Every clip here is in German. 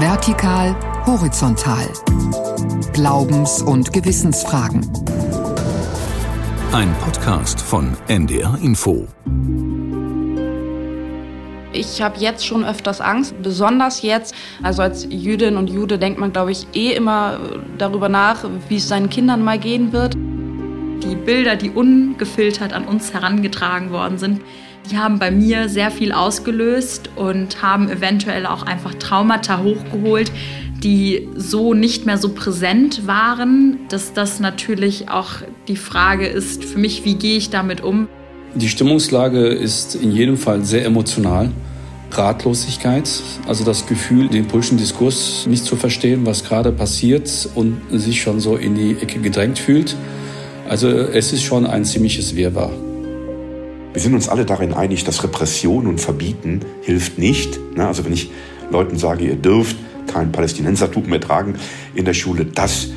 Vertikal, horizontal. Glaubens- und Gewissensfragen. Ein Podcast von NDR Info. Ich habe jetzt schon öfters Angst, besonders jetzt. Also als Jüdin und Jude denkt man, glaube ich, eh immer darüber nach, wie es seinen Kindern mal gehen wird. Die Bilder, die ungefiltert an uns herangetragen worden sind, die haben bei mir sehr viel ausgelöst und haben eventuell auch einfach Traumata hochgeholt, die so nicht mehr so präsent waren, dass das natürlich auch die Frage ist für mich, wie gehe ich damit um. Die Stimmungslage ist in jedem Fall sehr emotional. Ratlosigkeit, also das Gefühl, den politischen Diskurs nicht zu verstehen, was gerade passiert und sich schon so in die Ecke gedrängt fühlt. Also es ist schon ein ziemliches Wirrwarr. Wir sind uns alle darin einig, dass Repression und Verbieten hilft nicht. Also wenn ich Leuten sage, ihr dürft kein Palästinensertuch mehr tragen in der Schule, das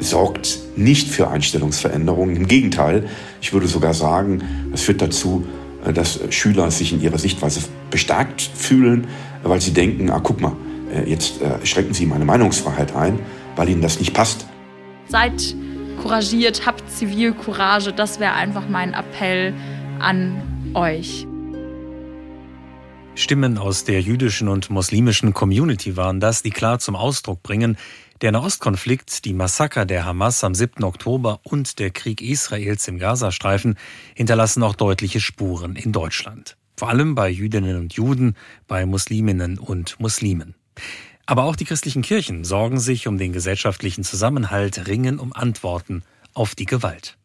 sorgt nicht für Einstellungsveränderungen. Im Gegenteil, ich würde sogar sagen, es führt dazu, äh, dass Schüler sich in ihrer Sichtweise bestärkt fühlen, weil sie denken, ah, guck mal, äh, jetzt äh, schränken sie meine Meinungsfreiheit ein, weil ihnen das nicht passt. Seid couragiert, habt Zivilcourage, das wäre einfach mein Appell an euch. Stimmen aus der jüdischen und muslimischen Community waren das, die klar zum Ausdruck bringen, der Nahostkonflikt, die Massaker der Hamas am 7. Oktober und der Krieg Israels im Gazastreifen hinterlassen auch deutliche Spuren in Deutschland. Vor allem bei Jüdinnen und Juden, bei Musliminnen und Muslimen. Aber auch die christlichen Kirchen sorgen sich um den gesellschaftlichen Zusammenhalt, ringen um Antworten auf die Gewalt.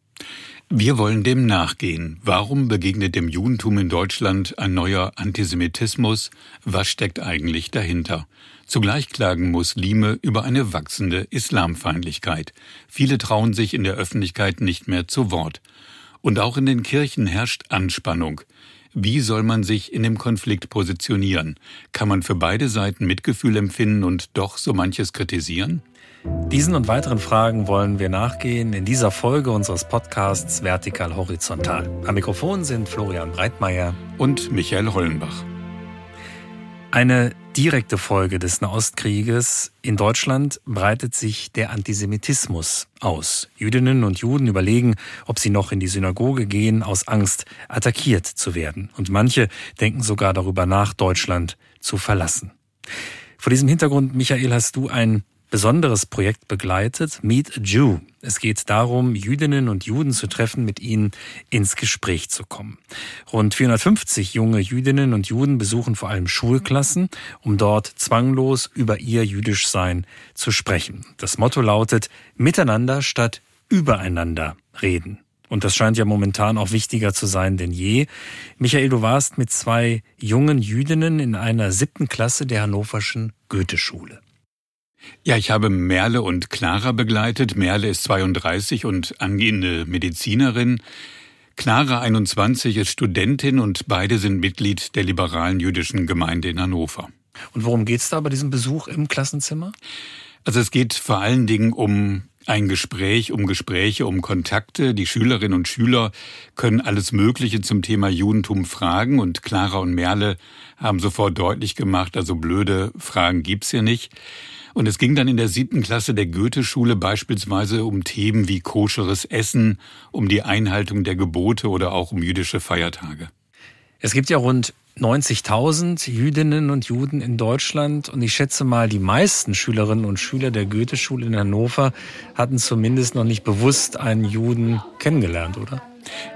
Wir wollen dem nachgehen. Warum begegnet dem Judentum in Deutschland ein neuer Antisemitismus? Was steckt eigentlich dahinter? Zugleich klagen Muslime über eine wachsende Islamfeindlichkeit. Viele trauen sich in der Öffentlichkeit nicht mehr zu Wort. Und auch in den Kirchen herrscht Anspannung. Wie soll man sich in dem Konflikt positionieren? Kann man für beide Seiten Mitgefühl empfinden und doch so manches kritisieren? Diesen und weiteren Fragen wollen wir nachgehen in dieser Folge unseres Podcasts Vertikal Horizontal. Am Mikrofon sind Florian Breitmeier und Michael Hollenbach. Eine direkte Folge des Nahostkrieges in Deutschland breitet sich der Antisemitismus aus. Jüdinnen und Juden überlegen, ob sie noch in die Synagoge gehen, aus Angst, attackiert zu werden. Und manche denken sogar darüber nach, Deutschland zu verlassen. Vor diesem Hintergrund, Michael, hast du ein besonderes Projekt begleitet, Meet a Jew. Es geht darum, Jüdinnen und Juden zu treffen, mit ihnen ins Gespräch zu kommen. Rund 450 junge Jüdinnen und Juden besuchen vor allem Schulklassen, um dort zwanglos über ihr Jüdischsein zu sprechen. Das Motto lautet Miteinander statt übereinander reden. Und das scheint ja momentan auch wichtiger zu sein denn je. Michael, du warst mit zwei jungen Jüdinnen in einer siebten Klasse der Hannoverschen Goetheschule. Ja, ich habe Merle und Clara begleitet. Merle ist 32 und angehende Medizinerin. Clara 21 ist Studentin und beide sind Mitglied der liberalen jüdischen Gemeinde in Hannover. Und worum geht es da bei diesem Besuch im Klassenzimmer? Also es geht vor allen Dingen um ein Gespräch, um Gespräche, um Kontakte. Die Schülerinnen und Schüler können alles Mögliche zum Thema Judentum fragen und Clara und Merle haben sofort deutlich gemacht, also blöde Fragen gibt's hier nicht. Und es ging dann in der siebten Klasse der Goethe-Schule beispielsweise um Themen wie koscheres Essen, um die Einhaltung der Gebote oder auch um jüdische Feiertage. Es gibt ja rund 90.000 Jüdinnen und Juden in Deutschland und ich schätze mal, die meisten Schülerinnen und Schüler der Goethe-Schule in Hannover hatten zumindest noch nicht bewusst einen Juden kennengelernt, oder?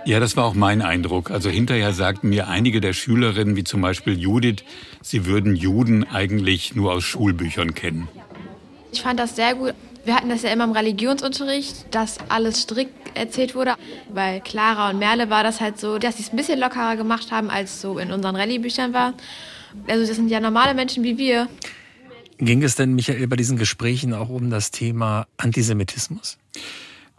Ja, das war auch mein Eindruck. Also hinterher sagten mir einige der Schülerinnen, wie zum Beispiel Judith, sie würden Juden eigentlich nur aus Schulbüchern kennen. Ich fand das sehr gut. Wir hatten das ja immer im Religionsunterricht, dass alles strikt erzählt wurde. Bei Clara und Merle war das halt so, dass sie es ein bisschen lockerer gemacht haben, als so in unseren Rallye-Büchern war. Also das sind ja normale Menschen wie wir. Ging es denn, Michael, bei diesen Gesprächen auch um das Thema Antisemitismus?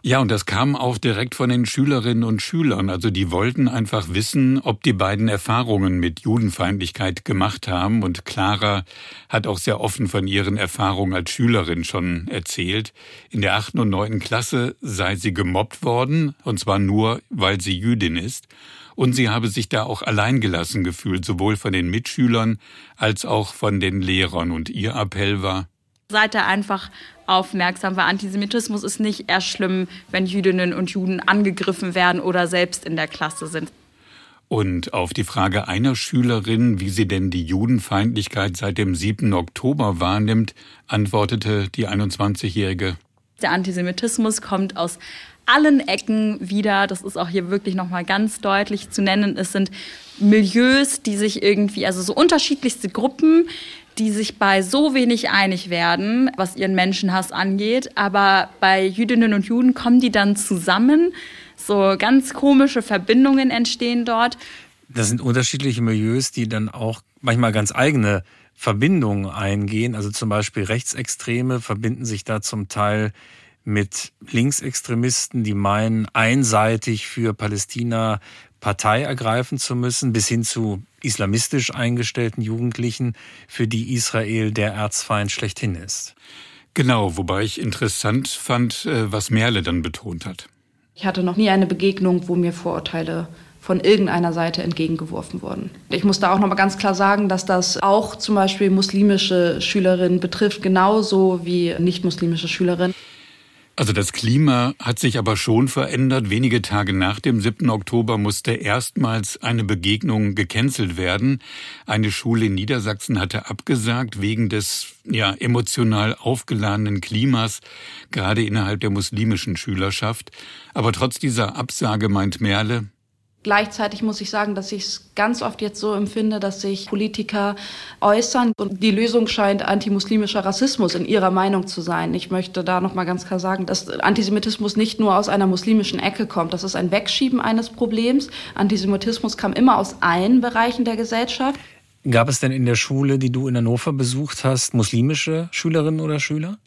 Ja, und das kam auch direkt von den Schülerinnen und Schülern. Also die wollten einfach wissen, ob die beiden Erfahrungen mit Judenfeindlichkeit gemacht haben. Und Clara hat auch sehr offen von ihren Erfahrungen als Schülerin schon erzählt. In der achten und neunten Klasse sei sie gemobbt worden, und zwar nur, weil sie Jüdin ist. und sie habe sich da auch alleingelassen gefühlt, sowohl von den Mitschülern als auch von den Lehrern. Und ihr Appell war, Seid ihr einfach aufmerksam, weil Antisemitismus ist nicht erst schlimm, wenn Jüdinnen und Juden angegriffen werden oder selbst in der Klasse sind. Und auf die Frage einer Schülerin, wie sie denn die Judenfeindlichkeit seit dem 7. Oktober wahrnimmt, antwortete die 21-Jährige. Der Antisemitismus kommt aus allen Ecken wieder. Das ist auch hier wirklich nochmal ganz deutlich zu nennen. Es sind Milieus, die sich irgendwie, also so unterschiedlichste Gruppen, die sich bei so wenig einig werden, was ihren Menschenhass angeht. Aber bei Jüdinnen und Juden kommen die dann zusammen. So ganz komische Verbindungen entstehen dort. Das sind unterschiedliche Milieus, die dann auch manchmal ganz eigene Verbindungen eingehen. Also zum Beispiel Rechtsextreme verbinden sich da zum Teil mit Linksextremisten, die meinen, einseitig für Palästina Partei ergreifen zu müssen, bis hin zu islamistisch eingestellten Jugendlichen, für die Israel der Erzfeind schlechthin ist. Genau, wobei ich interessant fand, äh, was Merle dann betont hat. Ich hatte noch nie eine Begegnung, wo mir Vorurteile von irgendeiner Seite entgegengeworfen wurden. Ich muss da auch noch mal ganz klar sagen, dass das auch zum Beispiel muslimische Schülerinnen betrifft, genauso wie nicht-muslimische Schülerinnen. Also das Klima hat sich aber schon verändert. Wenige Tage nach dem 7. Oktober musste erstmals eine Begegnung gecancelt werden. Eine Schule in Niedersachsen hatte abgesagt wegen des ja, emotional aufgeladenen Klimas, gerade innerhalb der muslimischen Schülerschaft. Aber trotz dieser Absage meint Merle, Gleichzeitig muss ich sagen, dass ich es ganz oft jetzt so empfinde, dass sich Politiker äußern und die Lösung scheint antimuslimischer Rassismus in ihrer Meinung zu sein. Ich möchte da noch mal ganz klar sagen, dass Antisemitismus nicht nur aus einer muslimischen Ecke kommt. Das ist ein Wegschieben eines Problems. Antisemitismus kam immer aus allen Bereichen der Gesellschaft. Gab es denn in der Schule, die du in Hannover besucht hast, muslimische Schülerinnen oder Schüler?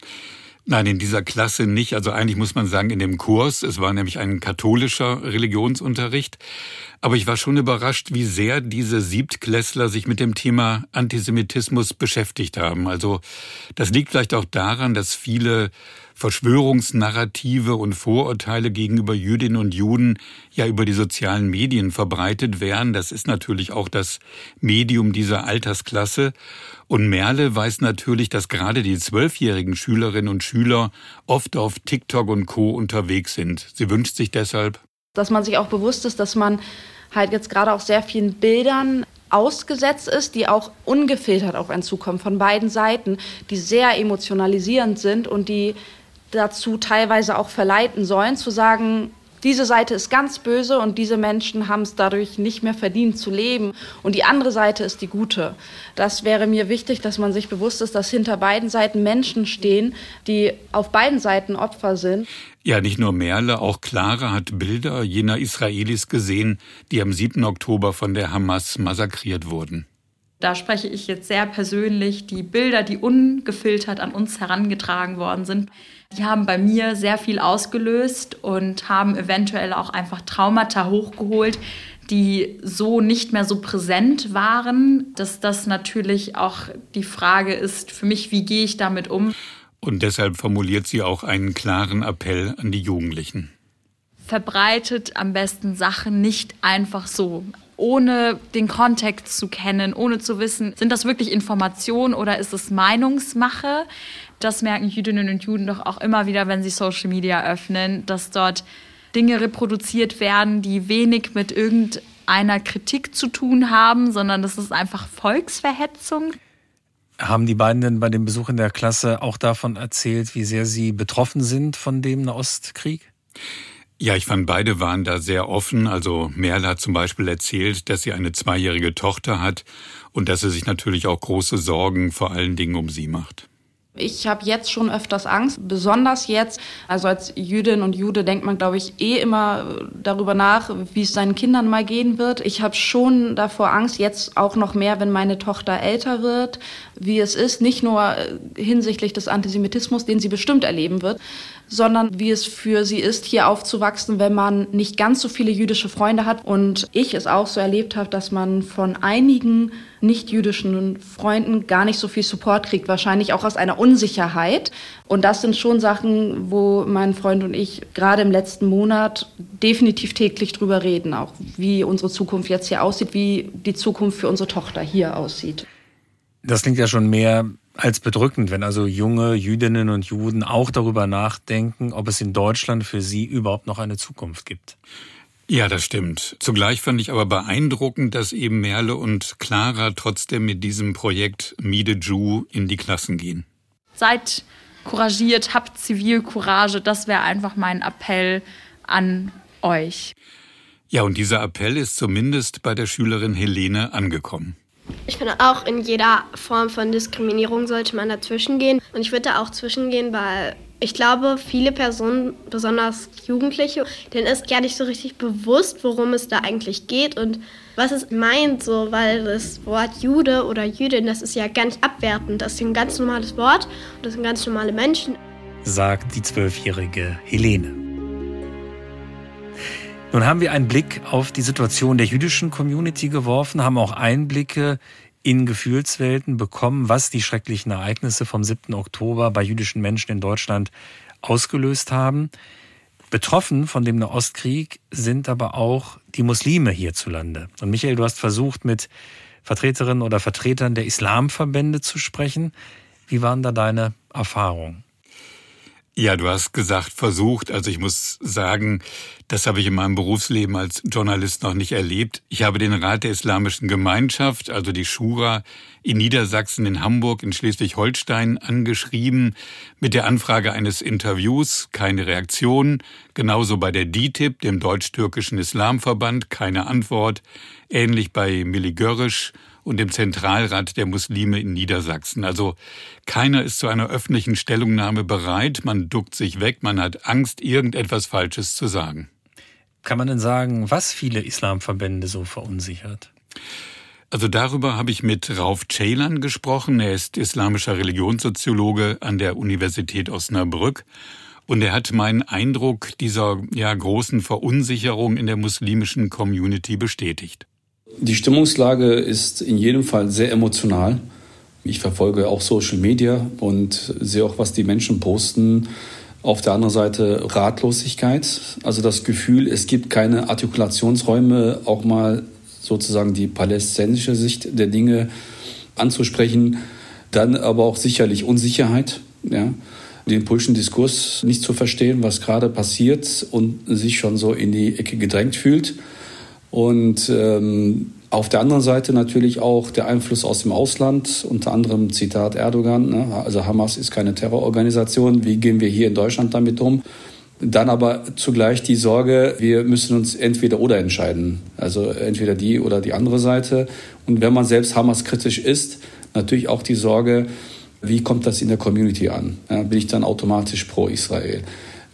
Nein, in dieser Klasse nicht. Also eigentlich muss man sagen, in dem Kurs, es war nämlich ein katholischer Religionsunterricht. Aber ich war schon überrascht, wie sehr diese Siebtklässler sich mit dem Thema Antisemitismus beschäftigt haben. Also das liegt vielleicht auch daran, dass viele Verschwörungsnarrative und Vorurteile gegenüber Jüdinnen und Juden ja über die sozialen Medien verbreitet werden. Das ist natürlich auch das Medium dieser Altersklasse. Und Merle weiß natürlich, dass gerade die zwölfjährigen Schülerinnen und Schüler oft auf TikTok und Co. unterwegs sind. Sie wünscht sich deshalb, dass man sich auch bewusst ist, dass man halt jetzt gerade auch sehr vielen Bildern ausgesetzt ist, die auch ungefiltert auf einen zukommen von beiden Seiten, die sehr emotionalisierend sind und die dazu teilweise auch verleiten sollen, zu sagen, diese Seite ist ganz böse und diese Menschen haben es dadurch nicht mehr verdient zu leben. Und die andere Seite ist die gute. Das wäre mir wichtig, dass man sich bewusst ist, dass hinter beiden Seiten Menschen stehen, die auf beiden Seiten Opfer sind. Ja, nicht nur Merle, auch Clara hat Bilder jener Israelis gesehen, die am 7. Oktober von der Hamas massakriert wurden. Da spreche ich jetzt sehr persönlich. Die Bilder, die ungefiltert an uns herangetragen worden sind, die haben bei mir sehr viel ausgelöst und haben eventuell auch einfach Traumata hochgeholt, die so nicht mehr so präsent waren, dass das natürlich auch die Frage ist für mich, wie gehe ich damit um? Und deshalb formuliert sie auch einen klaren Appell an die Jugendlichen. Verbreitet am besten Sachen nicht einfach so ohne den Kontext zu kennen, ohne zu wissen, sind das wirklich Informationen oder ist es Meinungsmache? Das merken Jüdinnen und Juden doch auch immer wieder, wenn sie Social Media öffnen, dass dort Dinge reproduziert werden, die wenig mit irgendeiner Kritik zu tun haben, sondern das ist einfach Volksverhetzung. Haben die beiden denn bei dem Besuch in der Klasse auch davon erzählt, wie sehr sie betroffen sind von dem Nahostkrieg? Ja, ich fand, beide waren da sehr offen. Also Merle hat zum Beispiel erzählt, dass sie eine zweijährige Tochter hat und dass sie sich natürlich auch große Sorgen vor allen Dingen um sie macht. Ich habe jetzt schon öfters Angst, besonders jetzt. Also als Jüdin und Jude denkt man, glaube ich, eh immer darüber nach, wie es seinen Kindern mal gehen wird. Ich habe schon davor Angst, jetzt auch noch mehr, wenn meine Tochter älter wird, wie es ist, nicht nur hinsichtlich des Antisemitismus, den sie bestimmt erleben wird, sondern wie es für sie ist, hier aufzuwachsen, wenn man nicht ganz so viele jüdische Freunde hat. Und ich es auch so erlebt habe, dass man von einigen nicht-jüdischen Freunden gar nicht so viel Support kriegt, wahrscheinlich auch aus einer Unsicherheit. Und das sind schon Sachen, wo mein Freund und ich gerade im letzten Monat definitiv täglich drüber reden, auch wie unsere Zukunft jetzt hier aussieht, wie die Zukunft für unsere Tochter hier aussieht. Das klingt ja schon mehr als bedrückend, wenn also junge Jüdinnen und Juden auch darüber nachdenken, ob es in Deutschland für sie überhaupt noch eine Zukunft gibt. Ja, das stimmt. Zugleich fand ich aber beeindruckend, dass eben Merle und Clara trotzdem mit diesem Projekt Miede Jew in die Klassen gehen. Seid couragiert, habt Zivilcourage. Das wäre einfach mein Appell an euch. Ja, und dieser Appell ist zumindest bei der Schülerin Helene angekommen. Ich finde auch in jeder Form von Diskriminierung sollte man dazwischen gehen. Und ich würde da auch zwischengehen, weil ich glaube, viele Personen, besonders Jugendliche, denen ist gar nicht so richtig bewusst, worum es da eigentlich geht und was es meint, so, weil das Wort Jude oder Jüdin, das ist ja gar nicht abwertend. Das ist ein ganz normales Wort und das sind ganz normale Menschen. Sagt die zwölfjährige Helene. Nun haben wir einen Blick auf die Situation der jüdischen Community geworfen, haben auch Einblicke in Gefühlswelten bekommen, was die schrecklichen Ereignisse vom 7. Oktober bei jüdischen Menschen in Deutschland ausgelöst haben. Betroffen von dem Nahostkrieg sind aber auch die Muslime hierzulande. Und Michael, du hast versucht, mit Vertreterinnen oder Vertretern der Islamverbände zu sprechen. Wie waren da deine Erfahrungen? Ja, du hast gesagt, versucht. Also ich muss sagen, das habe ich in meinem Berufsleben als Journalist noch nicht erlebt. Ich habe den Rat der Islamischen Gemeinschaft, also die Schura, in Niedersachsen, in Hamburg, in Schleswig-Holstein angeschrieben mit der Anfrage eines Interviews. Keine Reaktion. Genauso bei der DITIB, dem Deutsch-Türkischen Islamverband, keine Antwort. Ähnlich bei Milli Görrisch und dem Zentralrat der Muslime in Niedersachsen. Also keiner ist zu einer öffentlichen Stellungnahme bereit, man duckt sich weg, man hat Angst, irgendetwas Falsches zu sagen. Kann man denn sagen, was viele Islamverbände so verunsichert? Also darüber habe ich mit Rauf Ceylan gesprochen. Er ist islamischer Religionssoziologe an der Universität Osnabrück. Und er hat meinen Eindruck dieser ja, großen Verunsicherung in der muslimischen Community bestätigt. Die Stimmungslage ist in jedem Fall sehr emotional. Ich verfolge auch Social Media und sehe auch, was die Menschen posten. Auf der anderen Seite Ratlosigkeit, also das Gefühl, es gibt keine Artikulationsräume, auch mal sozusagen die palästinensische Sicht der Dinge anzusprechen. Dann aber auch sicherlich Unsicherheit, ja, den politischen Diskurs nicht zu verstehen, was gerade passiert und sich schon so in die Ecke gedrängt fühlt. Und ähm, auf der anderen Seite natürlich auch der Einfluss aus dem Ausland, unter anderem Zitat Erdogan, ne? also Hamas ist keine Terrororganisation, wie gehen wir hier in Deutschland damit um? Dann aber zugleich die Sorge, wir müssen uns entweder oder entscheiden, also entweder die oder die andere Seite. Und wenn man selbst Hamas kritisch ist, natürlich auch die Sorge, wie kommt das in der Community an? Ja, bin ich dann automatisch pro Israel?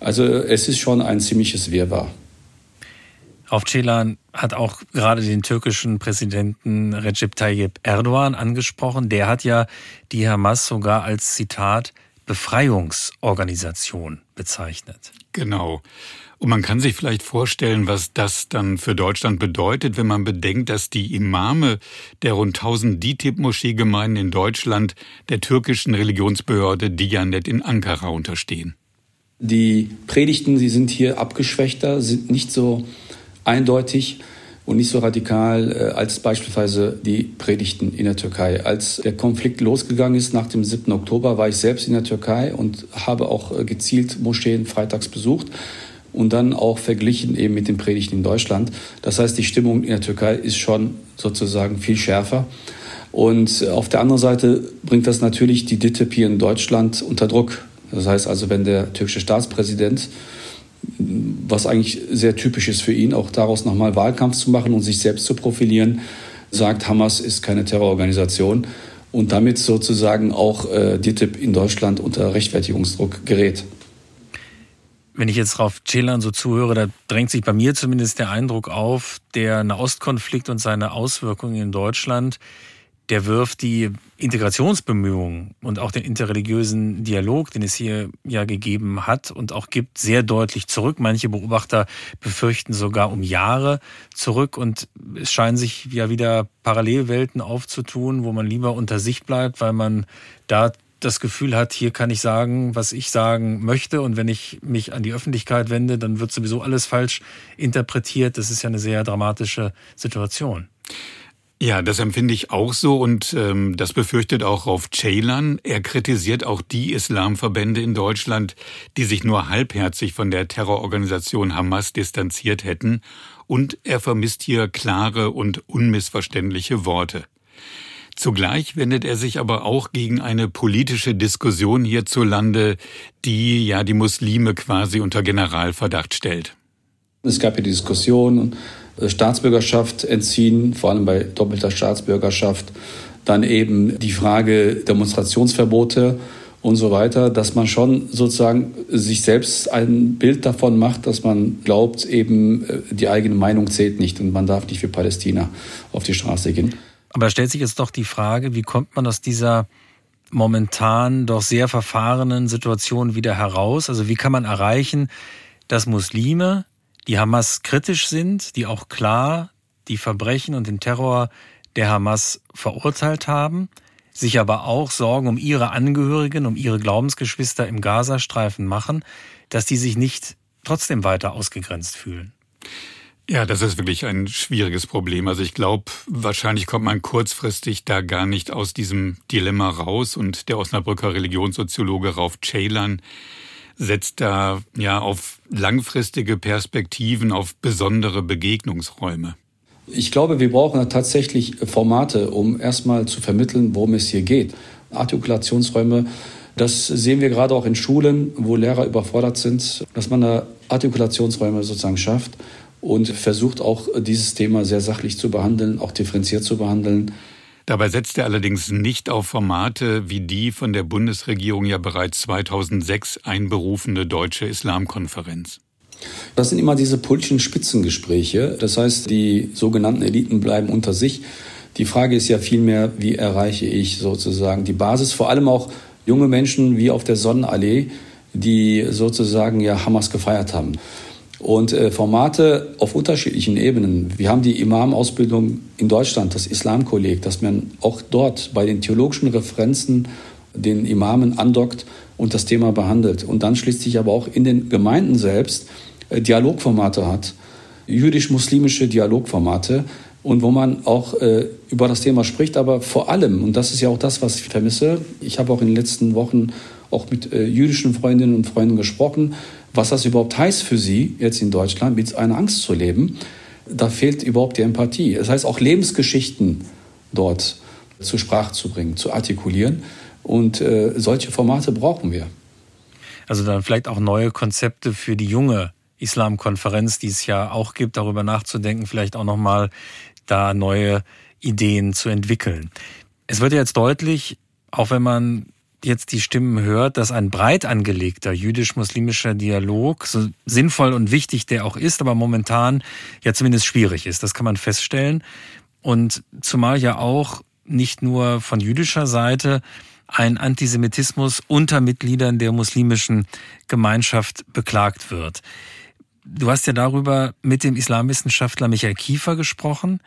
Also es ist schon ein ziemliches Wirrwarr. Auf Ceylan hat auch gerade den türkischen Präsidenten Recep Tayyip Erdogan angesprochen. Der hat ja die Hamas sogar als Zitat Befreiungsorganisation bezeichnet. Genau. Und man kann sich vielleicht vorstellen, was das dann für Deutschland bedeutet, wenn man bedenkt, dass die Imame der rund 1000 DITIB-Moscheegemeinden in Deutschland der türkischen Religionsbehörde Diyanet in Ankara unterstehen. Die Predigten, sie sind hier abgeschwächter, sind nicht so eindeutig und nicht so radikal äh, als beispielsweise die Predigten in der Türkei. Als der Konflikt losgegangen ist nach dem 7. Oktober, war ich selbst in der Türkei und habe auch äh, gezielt Moscheen freitags besucht und dann auch verglichen eben mit den Predigten in Deutschland. Das heißt, die Stimmung in der Türkei ist schon sozusagen viel schärfer. Und äh, auf der anderen Seite bringt das natürlich die DITIB hier in Deutschland unter Druck. Das heißt also, wenn der türkische Staatspräsident was eigentlich sehr typisch ist für ihn, auch daraus nochmal Wahlkampf zu machen und sich selbst zu profilieren, sagt, Hamas ist keine Terrororganisation und damit sozusagen auch äh, DITIB in Deutschland unter Rechtfertigungsdruck gerät. Wenn ich jetzt auf Celan so zuhöre, da drängt sich bei mir zumindest der Eindruck auf, der Nahostkonflikt und seine Auswirkungen in Deutschland, der wirft die Integrationsbemühungen und auch den interreligiösen Dialog, den es hier ja gegeben hat und auch gibt, sehr deutlich zurück. Manche Beobachter befürchten sogar um Jahre zurück und es scheinen sich ja wieder Parallelwelten aufzutun, wo man lieber unter sich bleibt, weil man da das Gefühl hat, hier kann ich sagen, was ich sagen möchte und wenn ich mich an die Öffentlichkeit wende, dann wird sowieso alles falsch interpretiert. Das ist ja eine sehr dramatische Situation. Ja, das empfinde ich auch so und ähm, das befürchtet auch Rauf Ceylan. Er kritisiert auch die Islamverbände in Deutschland, die sich nur halbherzig von der Terrororganisation Hamas distanziert hätten und er vermisst hier klare und unmissverständliche Worte. Zugleich wendet er sich aber auch gegen eine politische Diskussion hierzulande, die ja die Muslime quasi unter Generalverdacht stellt. Es gab ja die Diskussion, äh, Staatsbürgerschaft entziehen, vor allem bei doppelter Staatsbürgerschaft. Dann eben die Frage Demonstrationsverbote und so weiter, dass man schon sozusagen sich selbst ein Bild davon macht, dass man glaubt, eben äh, die eigene Meinung zählt nicht und man darf nicht für Palästina auf die Straße gehen. Aber stellt sich jetzt doch die Frage, wie kommt man aus dieser momentan doch sehr verfahrenen Situation wieder heraus? Also wie kann man erreichen, dass Muslime die Hamas kritisch sind, die auch klar die Verbrechen und den Terror der Hamas verurteilt haben, sich aber auch Sorgen um ihre Angehörigen, um ihre Glaubensgeschwister im Gazastreifen machen, dass die sich nicht trotzdem weiter ausgegrenzt fühlen. Ja, das ist wirklich ein schwieriges Problem. Also ich glaube, wahrscheinlich kommt man kurzfristig da gar nicht aus diesem Dilemma raus. Und der Osnabrücker Religionssoziologe Rauf Ceylan setzt da ja auf langfristige Perspektiven, auf besondere Begegnungsräume. Ich glaube, wir brauchen tatsächlich Formate, um erstmal zu vermitteln, worum es hier geht. Artikulationsräume, das sehen wir gerade auch in Schulen, wo Lehrer überfordert sind, dass man da Artikulationsräume sozusagen schafft und versucht auch dieses Thema sehr sachlich zu behandeln, auch differenziert zu behandeln. Dabei setzt er allerdings nicht auf Formate wie die von der Bundesregierung ja bereits 2006 einberufene Deutsche Islamkonferenz. Das sind immer diese politischen Spitzengespräche. Das heißt, die sogenannten Eliten bleiben unter sich. Die Frage ist ja vielmehr, wie erreiche ich sozusagen die Basis, vor allem auch junge Menschen wie auf der Sonnenallee, die sozusagen ja Hamas gefeiert haben und äh, Formate auf unterschiedlichen Ebenen. Wir haben die Imam-Ausbildung in Deutschland, das Islamkolleg, dass man auch dort bei den theologischen Referenzen den Imamen andockt und das Thema behandelt. Und dann schließlich aber auch in den Gemeinden selbst äh, Dialogformate hat, jüdisch-muslimische Dialogformate und wo man auch äh, über das Thema spricht, aber vor allem, und das ist ja auch das, was ich vermisse, ich habe auch in den letzten Wochen auch mit äh, jüdischen Freundinnen und Freunden gesprochen, was das überhaupt heißt für sie, jetzt in Deutschland mit einer Angst zu leben. Da fehlt überhaupt die Empathie. Das heißt, auch Lebensgeschichten dort zur Sprache zu bringen, zu artikulieren. Und äh, solche Formate brauchen wir. Also dann vielleicht auch neue Konzepte für die junge Islamkonferenz, die es ja auch gibt, darüber nachzudenken, vielleicht auch nochmal da neue Ideen zu entwickeln. Es wird ja jetzt deutlich, auch wenn man jetzt die Stimmen hört, dass ein breit angelegter jüdisch-muslimischer Dialog, so sinnvoll und wichtig der auch ist, aber momentan ja zumindest schwierig ist. Das kann man feststellen. Und zumal ja auch nicht nur von jüdischer Seite ein Antisemitismus unter Mitgliedern der muslimischen Gemeinschaft beklagt wird. Du hast ja darüber mit dem Islamwissenschaftler Michael Kiefer gesprochen.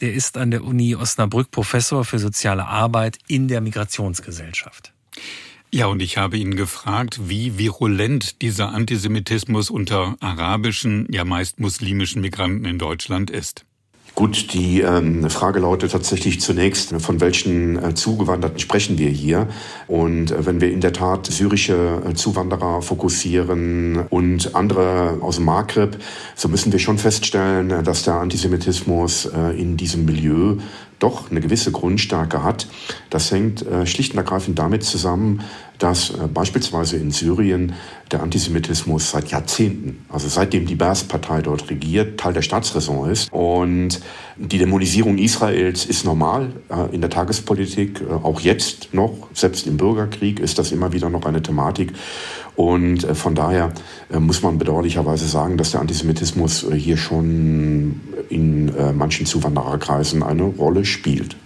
Der ist an der Uni Osnabrück Professor für soziale Arbeit in der Migrationsgesellschaft. Ja, und ich habe ihn gefragt, wie virulent dieser Antisemitismus unter arabischen, ja meist muslimischen Migranten in Deutschland ist. Gut, die ähm, Frage lautet tatsächlich zunächst, von welchen äh, Zugewanderten sprechen wir hier? Und äh, wenn wir in der Tat syrische äh, Zuwanderer fokussieren und andere aus dem Maghreb, so müssen wir schon feststellen, äh, dass der Antisemitismus äh, in diesem Milieu doch eine gewisse Grundstärke hat. Das hängt äh, schlicht und ergreifend damit zusammen, dass äh, beispielsweise in Syrien der Antisemitismus seit Jahrzehnten, also seitdem die Baas-Partei dort regiert, Teil der Staatsräson ist. Und die Dämonisierung Israels ist normal äh, in der Tagespolitik, äh, auch jetzt noch, selbst im Bürgerkrieg ist das immer wieder noch eine Thematik. Und von daher muss man bedauerlicherweise sagen, dass der Antisemitismus hier schon in manchen Zuwandererkreisen eine Rolle spielt.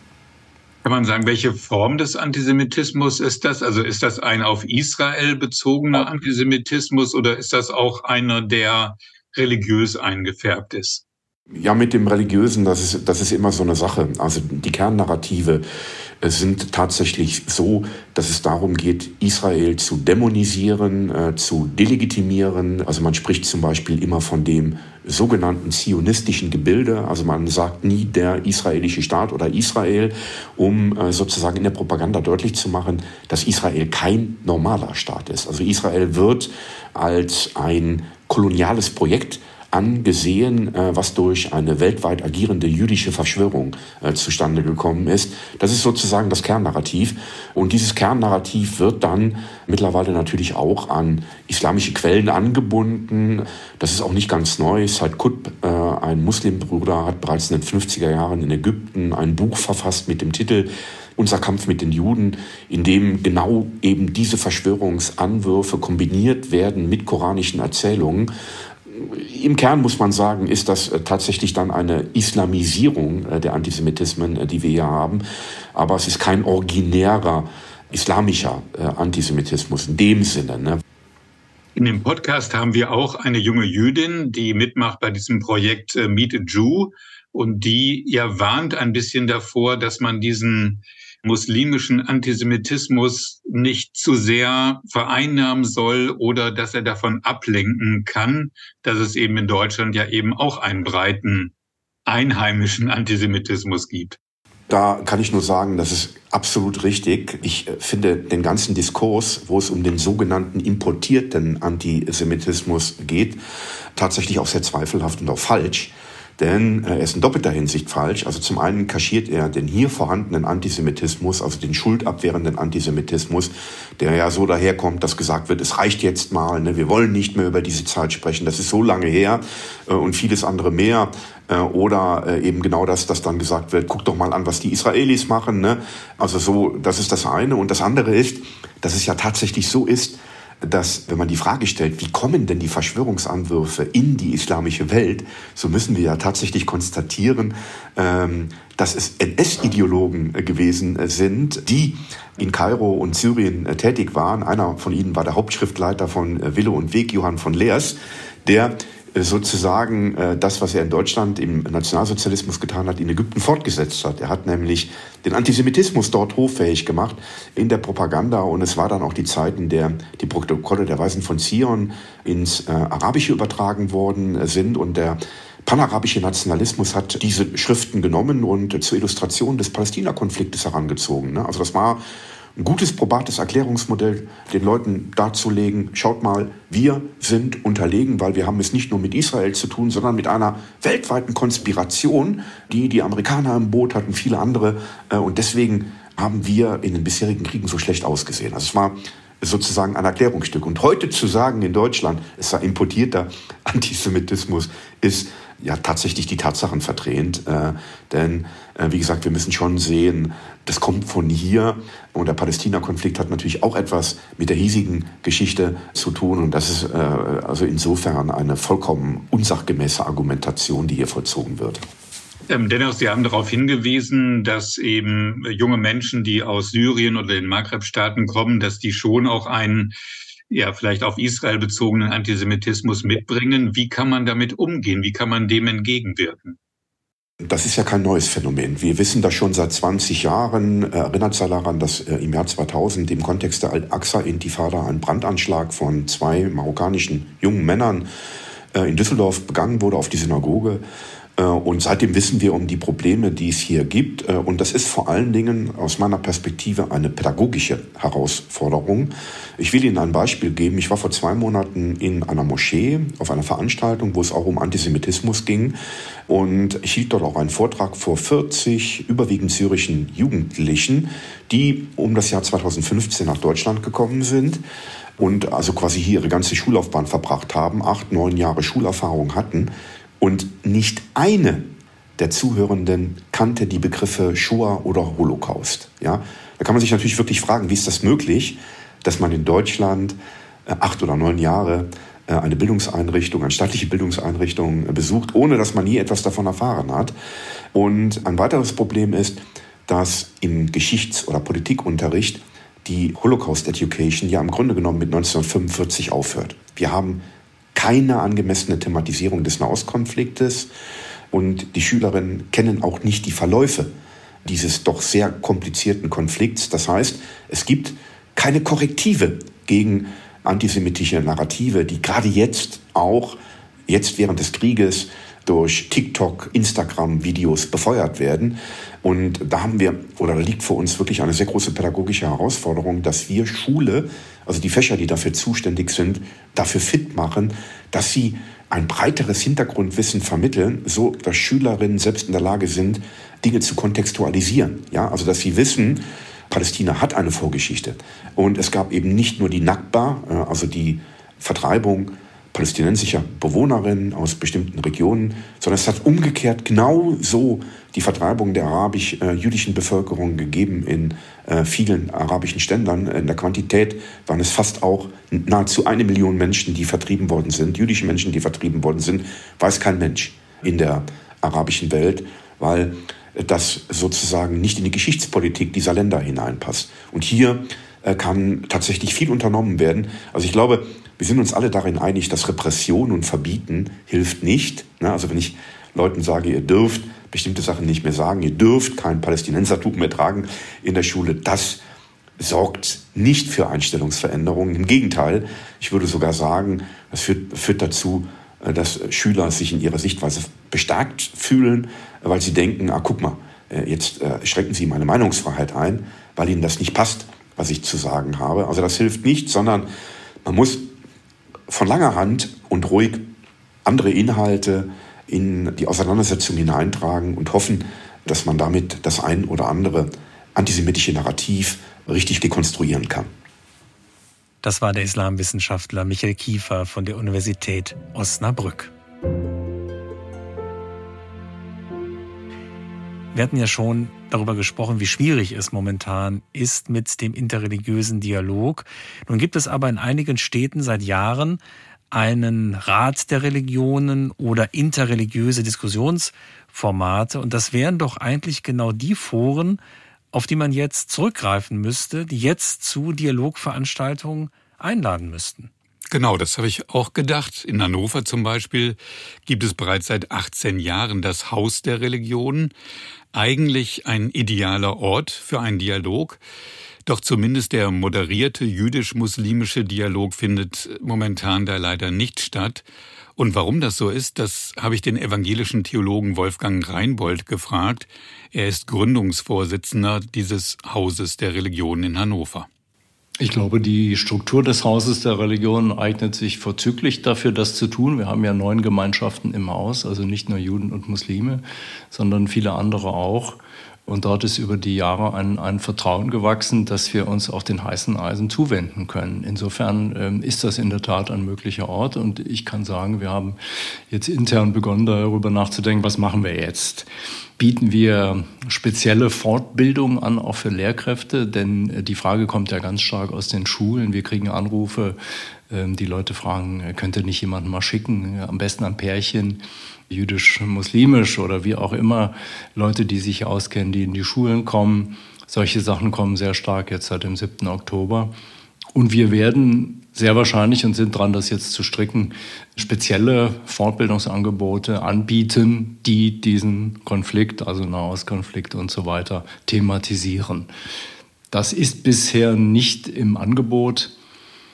Kann man sagen, welche Form des Antisemitismus ist das? Also ist das ein auf Israel bezogener Antisemitismus oder ist das auch einer, der religiös eingefärbt ist? Ja, mit dem Religiösen, das ist, das ist immer so eine Sache. Also die Kernnarrative äh, sind tatsächlich so, dass es darum geht, Israel zu dämonisieren, äh, zu delegitimieren. Also man spricht zum Beispiel immer von dem sogenannten zionistischen Gebilde. Also man sagt nie der israelische Staat oder Israel, um äh, sozusagen in der Propaganda deutlich zu machen, dass Israel kein normaler Staat ist. Also Israel wird als ein koloniales Projekt angesehen, äh, was durch eine weltweit agierende jüdische Verschwörung äh, zustande gekommen ist. Das ist sozusagen das Kernnarrativ. Und dieses Kernnarrativ wird dann mittlerweile natürlich auch an islamische Quellen angebunden. Das ist auch nicht ganz neu. Said Qutb, äh, ein Muslimbruder, hat bereits in den 50er Jahren in Ägypten ein Buch verfasst mit dem Titel unser Kampf mit den Juden, in dem genau eben diese Verschwörungsanwürfe kombiniert werden mit koranischen Erzählungen im Kern muss man sagen, ist das äh, tatsächlich dann eine Islamisierung äh, der Antisemitismen, äh, die wir hier haben. Aber es ist kein originärer islamischer Antisemitismus in dem Sinne. Ne? In dem Podcast haben wir auch eine junge Jüdin, die mitmacht bei diesem Projekt Meet a Jew und die ja warnt ein bisschen davor, dass man diesen muslimischen Antisemitismus nicht zu sehr vereinnahmen soll oder dass er davon ablenken kann, dass es eben in Deutschland ja eben auch einen breiten einheimischen Antisemitismus gibt. Da kann ich nur sagen, das ist absolut richtig. Ich finde den ganzen Diskurs, wo es um den sogenannten importierten Antisemitismus geht, tatsächlich auch sehr zweifelhaft und auch falsch. Denn äh, er ist in doppelter Hinsicht falsch. Also zum einen kaschiert er den hier vorhandenen Antisemitismus, also den schuldabwehrenden Antisemitismus, der ja so daherkommt, dass gesagt wird, es reicht jetzt mal, ne, wir wollen nicht mehr über diese Zeit sprechen, das ist so lange her äh, und vieles andere mehr. Äh, oder eben genau das, dass dann gesagt wird, guck doch mal an, was die Israelis machen. Ne? Also so, das ist das eine. Und das andere ist, dass es ja tatsächlich so ist, dass, wenn man die Frage stellt, wie kommen denn die Verschwörungsanwürfe in die islamische Welt, so müssen wir ja tatsächlich konstatieren, ähm, dass es NS-Ideologen äh, gewesen äh, sind, die in Kairo und Syrien äh, tätig waren. Einer von ihnen war der Hauptschriftleiter von Wille und Weg, Johann von Leers, der sozusagen äh, das, was er in Deutschland im Nationalsozialismus getan hat, in Ägypten fortgesetzt hat. Er hat nämlich den Antisemitismus dort hoffähig gemacht in der Propaganda und es war dann auch die Zeit, in der die Protokolle der Weisen von Zion ins äh, Arabische übertragen worden sind und der panarabische Nationalismus hat diese Schriften genommen und zur Illustration des Palästina-Konfliktes herangezogen. Ne? Also das war ein gutes, probates Erklärungsmodell den Leuten darzulegen, schaut mal, wir sind unterlegen, weil wir haben es nicht nur mit Israel zu tun, sondern mit einer weltweiten Konspiration, die die Amerikaner im Boot hatten, viele andere. Äh, und deswegen haben wir in den bisherigen Kriegen so schlecht ausgesehen. Also es war sozusagen ein Erklärungsstück. Und heute zu sagen in Deutschland, es sei importierter Antisemitismus, ist ja tatsächlich die Tatsachen verdrehend. Äh, denn, äh, wie gesagt, wir müssen schon sehen, das kommt von hier. Und der Palästina-Konflikt hat natürlich auch etwas mit der hiesigen Geschichte zu tun. Und das ist äh, also insofern eine vollkommen unsachgemäße Argumentation, die hier vollzogen wird. Ähm, dennoch, Sie haben darauf hingewiesen, dass eben junge Menschen, die aus Syrien oder den Maghreb-Staaten kommen, dass die schon auch einen ja, vielleicht auf Israel bezogenen Antisemitismus mitbringen. Wie kann man damit umgehen? Wie kann man dem entgegenwirken? Das ist ja kein neues Phänomen. Wir wissen das schon seit 20 Jahren. Erinnert sich daran, dass äh, im Jahr 2000 im Kontext der Al-Aqsa-Intifada ein Brandanschlag von zwei marokkanischen jungen Männern äh, in Düsseldorf begangen wurde auf die Synagoge. Äh, und seitdem wissen wir um die Probleme, die es hier gibt. Äh, und das ist vor allen Dingen aus meiner Perspektive eine pädagogische Herausforderung. Ich will Ihnen ein Beispiel geben. Ich war vor zwei Monaten in einer Moschee auf einer Veranstaltung, wo es auch um Antisemitismus ging. Und ich hielt dort auch einen Vortrag vor 40 überwiegend syrischen Jugendlichen, die um das Jahr 2015 nach Deutschland gekommen sind und also quasi hier ihre ganze Schullaufbahn verbracht haben, acht, neun Jahre Schulerfahrung hatten. Und nicht eine der Zuhörenden kannte die Begriffe Shoah oder Holocaust. Ja, da kann man sich natürlich wirklich fragen, wie ist das möglich, dass man in Deutschland äh, acht oder neun Jahre äh, eine Bildungseinrichtung, eine staatliche Bildungseinrichtung äh, besucht, ohne dass man nie etwas davon erfahren hat. Und ein weiteres Problem ist, dass im Geschichts- oder Politikunterricht die Holocaust Education ja im Grunde genommen mit 1945 aufhört. Wir haben keine angemessene Thematisierung des Nahostkonfliktes und die Schülerinnen kennen auch nicht die Verläufe dieses doch sehr komplizierten Konflikts. Das heißt, es gibt keine Korrektive gegen antisemitische Narrative, die gerade jetzt auch, jetzt während des Krieges, durch TikTok, Instagram-Videos befeuert werden. Und da haben wir, oder da liegt vor uns wirklich eine sehr große pädagogische Herausforderung, dass wir Schule, also die Fächer, die dafür zuständig sind, dafür fit machen, dass sie ein breiteres Hintergrundwissen vermitteln, so dass Schülerinnen selbst in der Lage sind, Dinge zu kontextualisieren. Ja, also dass sie wissen, Palästina hat eine Vorgeschichte. Und es gab eben nicht nur die Nakba, äh, also die Vertreibung palästinensischer Bewohnerinnen aus bestimmten Regionen, sondern es hat umgekehrt genau so die Vertreibung der arabisch-jüdischen Bevölkerung gegeben in äh, vielen arabischen Ständern. In der Quantität waren es fast auch nahezu eine Million Menschen, die vertrieben worden sind, jüdische Menschen, die vertrieben worden sind, weiß kein Mensch in der arabischen Welt, weil das sozusagen nicht in die Geschichtspolitik dieser Länder hineinpasst. Und hier äh, kann tatsächlich viel unternommen werden. Also ich glaube, wir sind uns alle darin einig, dass Repression und Verbieten hilft nicht. Ne? Also wenn ich Leuten sage, ihr dürft bestimmte Sachen nicht mehr sagen, ihr dürft kein Palästinensertuch mehr tragen in der Schule, das sorgt nicht für Einstellungsveränderungen. Im Gegenteil, ich würde sogar sagen, das führt, führt dazu, äh, dass Schüler sich in ihrer Sichtweise bestärkt fühlen, weil sie denken, ah, guck mal, äh, jetzt schränken sie meine Meinungsfreiheit ein, weil ihnen das nicht passt, was ich zu sagen habe. Also das hilft nicht, sondern man muss von langer Hand und ruhig andere Inhalte in die Auseinandersetzung hineintragen und hoffen, dass man damit das ein oder andere antisemitische Narrativ richtig dekonstruieren kann. Das war der Islamwissenschaftler Michael Kiefer von der Universität Osnabrück. Wir hatten ja schon darüber gesprochen, wie schwierig es momentan ist mit dem interreligiösen Dialog. Nun gibt es aber in einigen Städten seit Jahren einen Rat der Religionen oder interreligiöse Diskussionsformate. Und das wären doch eigentlich genau die Foren, auf die man jetzt zurückgreifen müsste, die jetzt zu Dialogveranstaltungen einladen müssten. Genau, das habe ich auch gedacht. In Hannover zum Beispiel gibt es bereits seit 18 Jahren das Haus der Religionen. Eigentlich ein idealer Ort für einen Dialog. Doch zumindest der moderierte jüdisch-muslimische Dialog findet momentan da leider nicht statt. Und warum das so ist, das habe ich den evangelischen Theologen Wolfgang Reinbold gefragt. Er ist Gründungsvorsitzender dieses Hauses der Religion in Hannover. Ich glaube, die Struktur des Hauses der Religion eignet sich vorzüglich dafür, das zu tun. Wir haben ja neun Gemeinschaften im Haus, also nicht nur Juden und Muslime, sondern viele andere auch. Und dort ist über die Jahre ein, ein Vertrauen gewachsen, dass wir uns auch den heißen Eisen zuwenden können. Insofern ähm, ist das in der Tat ein möglicher Ort. Und ich kann sagen, wir haben jetzt intern begonnen, darüber nachzudenken, was machen wir jetzt? bieten wir spezielle Fortbildung an, auch für Lehrkräfte, denn äh, die Frage kommt ja ganz stark aus den Schulen. Wir kriegen Anrufe, ähm, die Leute fragen, äh, könnte nicht jemand mal schicken, am besten ein Pärchen, jüdisch-muslimisch oder wie auch immer, Leute, die sich auskennen, die in die Schulen kommen. Solche Sachen kommen sehr stark jetzt seit dem 7. Oktober. Und wir werden sehr wahrscheinlich und sind dran, das jetzt zu stricken, spezielle Fortbildungsangebote anbieten, die diesen Konflikt, also Nahostkonflikt und so weiter, thematisieren. Das ist bisher nicht im Angebot,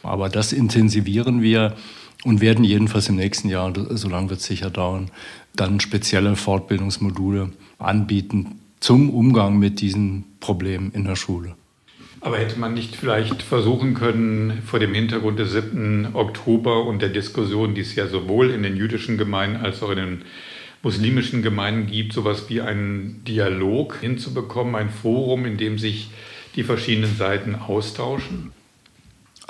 aber das intensivieren wir und werden jedenfalls im nächsten Jahr, so lange wird es sicher dauern, dann spezielle Fortbildungsmodule anbieten zum Umgang mit diesen Problemen in der Schule. Aber hätte man nicht vielleicht versuchen können, vor dem Hintergrund des 7. Oktober und der Diskussion, die es ja sowohl in den jüdischen Gemeinden als auch in den muslimischen Gemeinden gibt, sowas wie einen Dialog hinzubekommen, ein Forum, in dem sich die verschiedenen Seiten austauschen?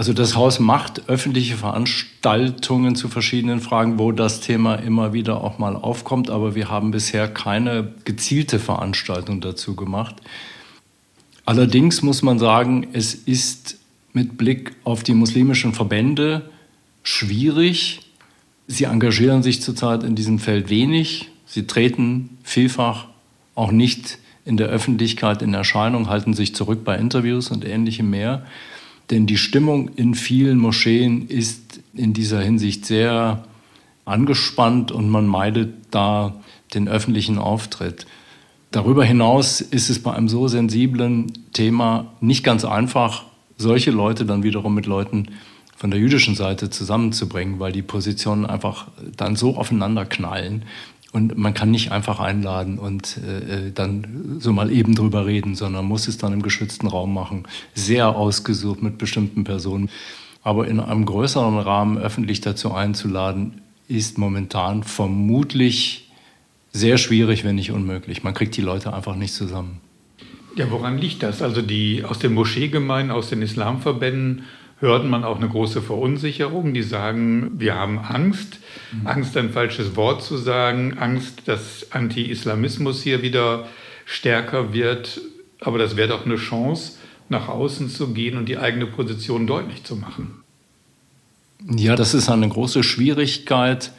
Also das Haus macht öffentliche Veranstaltungen zu verschiedenen Fragen, wo das Thema immer wieder auch mal aufkommt, aber wir haben bisher keine gezielte Veranstaltung dazu gemacht. Allerdings muss man sagen, es ist mit Blick auf die muslimischen Verbände schwierig. Sie engagieren sich zurzeit in diesem Feld wenig. Sie treten vielfach auch nicht in der Öffentlichkeit in Erscheinung, halten sich zurück bei Interviews und ähnlichem mehr. Denn die Stimmung in vielen Moscheen ist in dieser Hinsicht sehr angespannt und man meidet da den öffentlichen Auftritt. Darüber hinaus ist es bei einem so sensiblen Thema nicht ganz einfach, solche Leute dann wiederum mit Leuten von der jüdischen Seite zusammenzubringen, weil die Positionen einfach dann so aufeinander knallen. Und man kann nicht einfach einladen und äh, äh, dann so mal eben drüber reden, sondern muss es dann im geschützten Raum machen, sehr ausgesucht mit bestimmten Personen. Aber in einem größeren Rahmen öffentlich dazu einzuladen, ist momentan vermutlich sehr schwierig, wenn nicht unmöglich. Man kriegt die Leute einfach nicht zusammen. Ja, woran liegt das? Also die aus den Moscheegemeinden, aus den Islamverbänden hört man auch eine große Verunsicherung. Die sagen, wir haben Angst. Mhm. Angst, ein falsches Wort zu sagen. Angst, dass Anti-Islamismus hier wieder stärker wird. Aber das wäre doch eine Chance, nach außen zu gehen und die eigene Position deutlich zu machen. Ja, das ist eine große Schwierigkeit.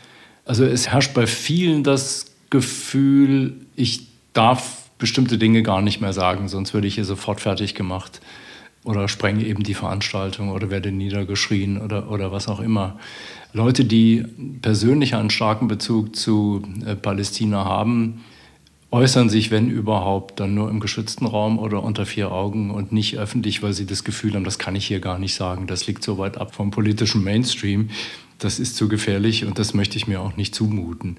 Also es herrscht bei vielen das Gefühl, ich darf bestimmte Dinge gar nicht mehr sagen, sonst würde ich hier sofort fertig gemacht oder sprenge eben die Veranstaltung oder werde niedergeschrien oder, oder was auch immer. Leute, die persönlich einen starken Bezug zu äh, Palästina haben, äußern sich, wenn überhaupt, dann nur im geschützten Raum oder unter vier Augen und nicht öffentlich, weil sie das Gefühl haben, das kann ich hier gar nicht sagen. Das liegt so weit ab vom politischen Mainstream. Das ist zu gefährlich und das möchte ich mir auch nicht zumuten.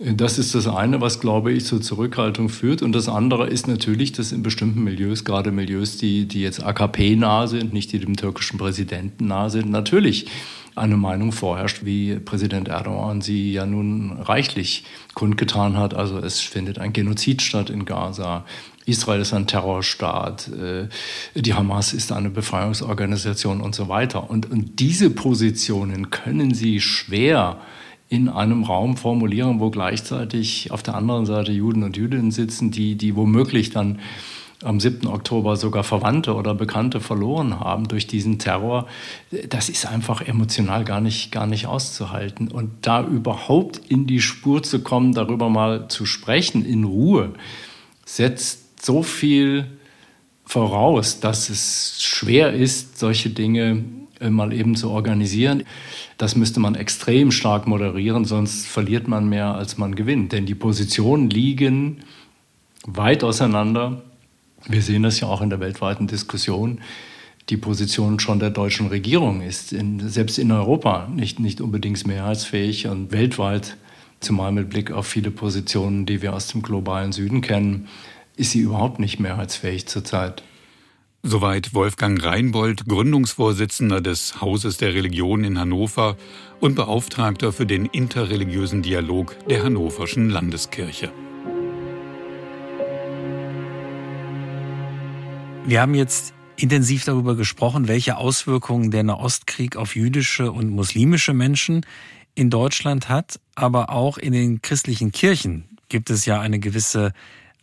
Das ist das eine, was, glaube ich, zur Zurückhaltung führt. Und das andere ist natürlich, dass in bestimmten Milieus, gerade Milieus, die, die jetzt AKP nah sind, nicht die dem türkischen Präsidenten nah sind, natürlich eine Meinung vorherrscht, wie Präsident Erdogan sie ja nun reichlich kundgetan hat. Also es findet ein Genozid statt in Gaza. Israel ist ein Terrorstaat, äh, die Hamas ist eine Befreiungsorganisation und so weiter. Und, und diese Positionen können sie schwer in einem Raum formulieren, wo gleichzeitig auf der anderen Seite Juden und Jüdinnen sitzen, die, die womöglich dann am 7. Oktober sogar Verwandte oder Bekannte verloren haben durch diesen Terror, das ist einfach emotional gar nicht, gar nicht auszuhalten. Und da überhaupt in die Spur zu kommen, darüber mal zu sprechen, in Ruhe, setzt so viel voraus, dass es schwer ist, solche Dinge mal eben zu organisieren. Das müsste man extrem stark moderieren, sonst verliert man mehr, als man gewinnt. Denn die Positionen liegen weit auseinander. Wir sehen das ja auch in der weltweiten Diskussion. Die Position schon der deutschen Regierung ist in, selbst in Europa nicht, nicht unbedingt mehrheitsfähig und weltweit, zumal mit Blick auf viele Positionen, die wir aus dem globalen Süden kennen, ist sie überhaupt nicht mehrheitsfähig zurzeit. Soweit Wolfgang Reinbold, Gründungsvorsitzender des Hauses der Religion in Hannover und Beauftragter für den interreligiösen Dialog der Hannoverschen Landeskirche. Wir haben jetzt intensiv darüber gesprochen, welche Auswirkungen der Nahostkrieg auf jüdische und muslimische Menschen in Deutschland hat, aber auch in den christlichen Kirchen gibt es ja eine gewisse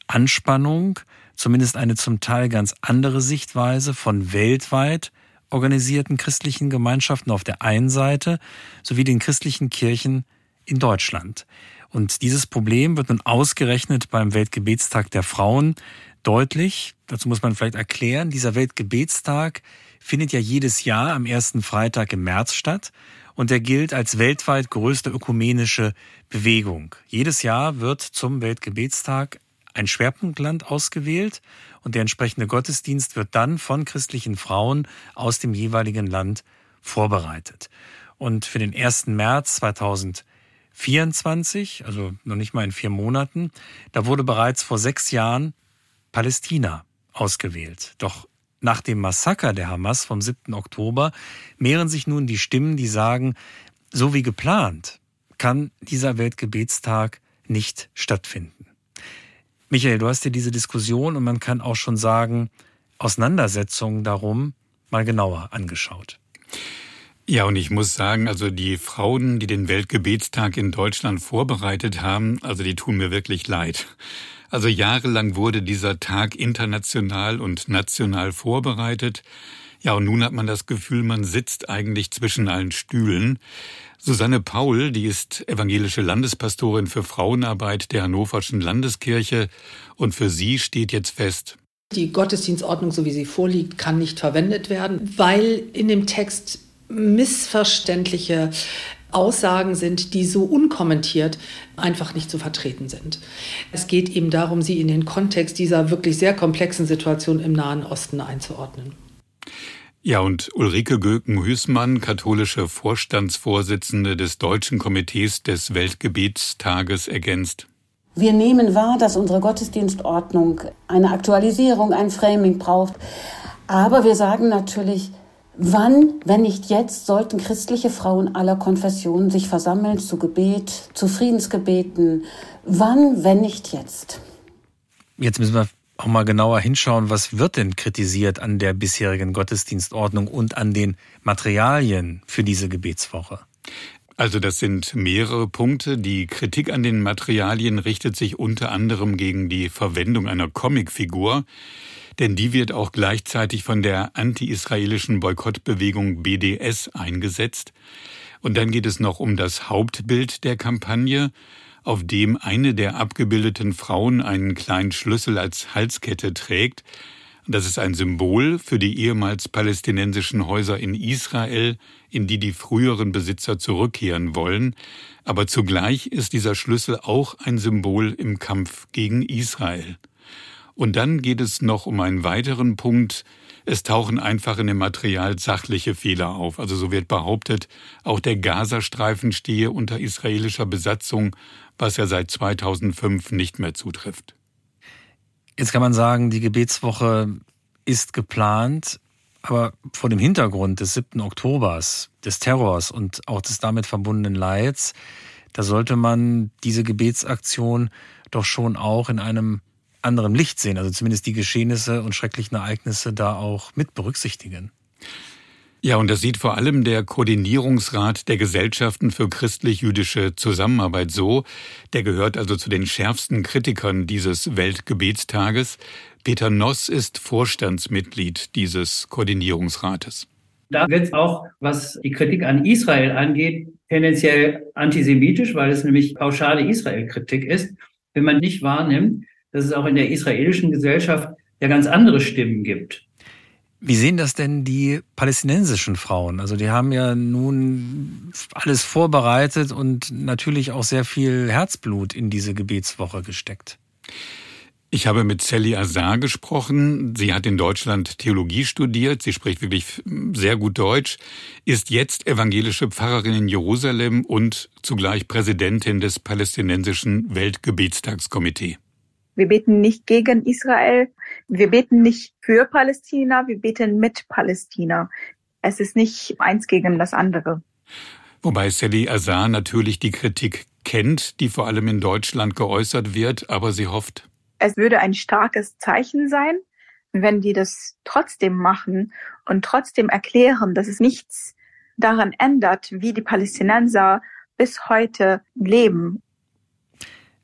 Anspannung zumindest eine zum Teil ganz andere Sichtweise von weltweit organisierten christlichen Gemeinschaften auf der einen Seite sowie den christlichen Kirchen in Deutschland. Und dieses Problem wird nun ausgerechnet beim Weltgebetstag der Frauen deutlich. Dazu muss man vielleicht erklären, dieser Weltgebetstag findet ja jedes Jahr am ersten Freitag im März statt und er gilt als weltweit größte ökumenische Bewegung. Jedes Jahr wird zum Weltgebetstag ein Schwerpunktland ausgewählt und der entsprechende Gottesdienst wird dann von christlichen Frauen aus dem jeweiligen Land vorbereitet. Und für den 1. März 2024, also noch nicht mal in vier Monaten, da wurde bereits vor sechs Jahren Palästina ausgewählt. Doch nach dem Massaker der Hamas vom 7. Oktober mehren sich nun die Stimmen, die sagen, so wie geplant kann dieser Weltgebetstag nicht stattfinden. Michael, du hast dir diese Diskussion und man kann auch schon sagen, Auseinandersetzungen darum mal genauer angeschaut. Ja, und ich muss sagen, also die Frauen, die den Weltgebetstag in Deutschland vorbereitet haben, also die tun mir wirklich leid. Also jahrelang wurde dieser Tag international und national vorbereitet. Ja, und nun hat man das Gefühl, man sitzt eigentlich zwischen allen Stühlen. Susanne Paul, die ist evangelische Landespastorin für Frauenarbeit der Hannoverschen Landeskirche und für sie steht jetzt fest, die Gottesdienstordnung, so wie sie vorliegt, kann nicht verwendet werden, weil in dem Text missverständliche Aussagen sind, die so unkommentiert einfach nicht zu vertreten sind. Es geht eben darum, sie in den Kontext dieser wirklich sehr komplexen Situation im Nahen Osten einzuordnen. Ja, und Ulrike Göken-Hüßmann, katholische Vorstandsvorsitzende des Deutschen Komitees des Weltgebetstages, ergänzt. Wir nehmen wahr, dass unsere Gottesdienstordnung eine Aktualisierung, ein Framing braucht. Aber wir sagen natürlich, Wann, wenn nicht jetzt, sollten christliche Frauen aller Konfessionen sich versammeln zu Gebet, zu Friedensgebeten? Wann, wenn nicht jetzt? Jetzt müssen wir auch mal genauer hinschauen, was wird denn kritisiert an der bisherigen Gottesdienstordnung und an den Materialien für diese Gebetswoche? Also das sind mehrere Punkte. Die Kritik an den Materialien richtet sich unter anderem gegen die Verwendung einer Comicfigur denn die wird auch gleichzeitig von der anti-israelischen Boykottbewegung BDS eingesetzt. Und dann geht es noch um das Hauptbild der Kampagne, auf dem eine der abgebildeten Frauen einen kleinen Schlüssel als Halskette trägt. Das ist ein Symbol für die ehemals palästinensischen Häuser in Israel, in die die früheren Besitzer zurückkehren wollen. Aber zugleich ist dieser Schlüssel auch ein Symbol im Kampf gegen Israel. Und dann geht es noch um einen weiteren Punkt. Es tauchen einfach in dem Material sachliche Fehler auf. Also so wird behauptet, auch der Gazastreifen stehe unter israelischer Besatzung, was ja seit 2005 nicht mehr zutrifft. Jetzt kann man sagen, die Gebetswoche ist geplant, aber vor dem Hintergrund des 7. Oktobers, des Terrors und auch des damit verbundenen Leids, da sollte man diese Gebetsaktion doch schon auch in einem anderem Licht sehen, also zumindest die Geschehnisse und schrecklichen Ereignisse da auch mit berücksichtigen. Ja, und das sieht vor allem der Koordinierungsrat der Gesellschaften für christlich-jüdische Zusammenarbeit so. Der gehört also zu den schärfsten Kritikern dieses Weltgebetstages. Peter Noss ist Vorstandsmitglied dieses Koordinierungsrates. Da wird es auch, was die Kritik an Israel angeht, tendenziell antisemitisch, weil es nämlich pauschale Israel-Kritik ist. Wenn man nicht wahrnimmt, dass es auch in der israelischen Gesellschaft ja ganz andere Stimmen gibt. Wie sehen das denn die palästinensischen Frauen? Also die haben ja nun alles vorbereitet und natürlich auch sehr viel Herzblut in diese Gebetswoche gesteckt. Ich habe mit Sally Azar gesprochen. Sie hat in Deutschland Theologie studiert. Sie spricht wirklich sehr gut Deutsch, ist jetzt evangelische Pfarrerin in Jerusalem und zugleich Präsidentin des palästinensischen Weltgebetstagskomitees. Wir beten nicht gegen Israel. Wir beten nicht für Palästina. Wir beten mit Palästina. Es ist nicht eins gegen das andere. Wobei Sally Azar natürlich die Kritik kennt, die vor allem in Deutschland geäußert wird, aber sie hofft. Es würde ein starkes Zeichen sein, wenn die das trotzdem machen und trotzdem erklären, dass es nichts daran ändert, wie die Palästinenser bis heute leben.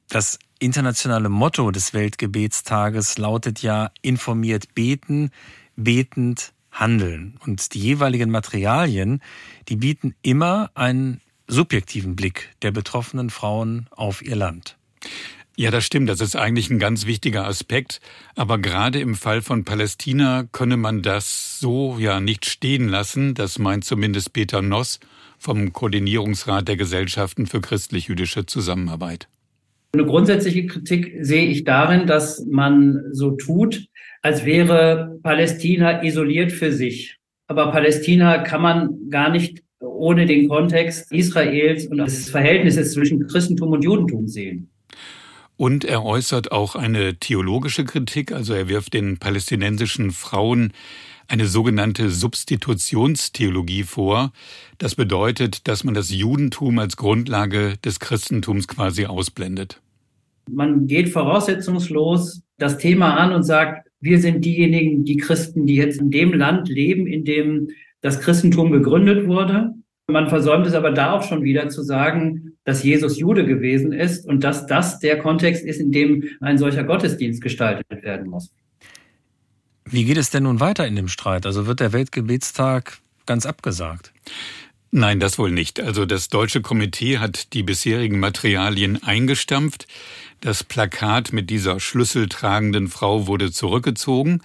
Das internationale Motto des Weltgebetstages lautet ja informiert beten, betend handeln. Und die jeweiligen Materialien, die bieten immer einen subjektiven Blick der betroffenen Frauen auf ihr Land. Ja, das stimmt. Das ist eigentlich ein ganz wichtiger Aspekt. Aber gerade im Fall von Palästina könne man das so ja nicht stehen lassen. Das meint zumindest Peter Noss vom Koordinierungsrat der Gesellschaften für christlich-jüdische Zusammenarbeit. Eine grundsätzliche Kritik sehe ich darin, dass man so tut, als wäre Palästina isoliert für sich. Aber Palästina kann man gar nicht ohne den Kontext Israels und des Verhältnisses zwischen Christentum und Judentum sehen. Und er äußert auch eine theologische Kritik, also er wirft den palästinensischen Frauen eine sogenannte Substitutionstheologie vor. Das bedeutet, dass man das Judentum als Grundlage des Christentums quasi ausblendet. Man geht voraussetzungslos das Thema an und sagt, wir sind diejenigen, die Christen, die jetzt in dem Land leben, in dem das Christentum gegründet wurde. Man versäumt es aber da auch schon wieder zu sagen, dass Jesus Jude gewesen ist und dass das der Kontext ist, in dem ein solcher Gottesdienst gestaltet werden muss. Wie geht es denn nun weiter in dem Streit? Also wird der Weltgebetstag ganz abgesagt? Nein, das wohl nicht. Also das deutsche Komitee hat die bisherigen Materialien eingestampft. Das Plakat mit dieser schlüsseltragenden Frau wurde zurückgezogen.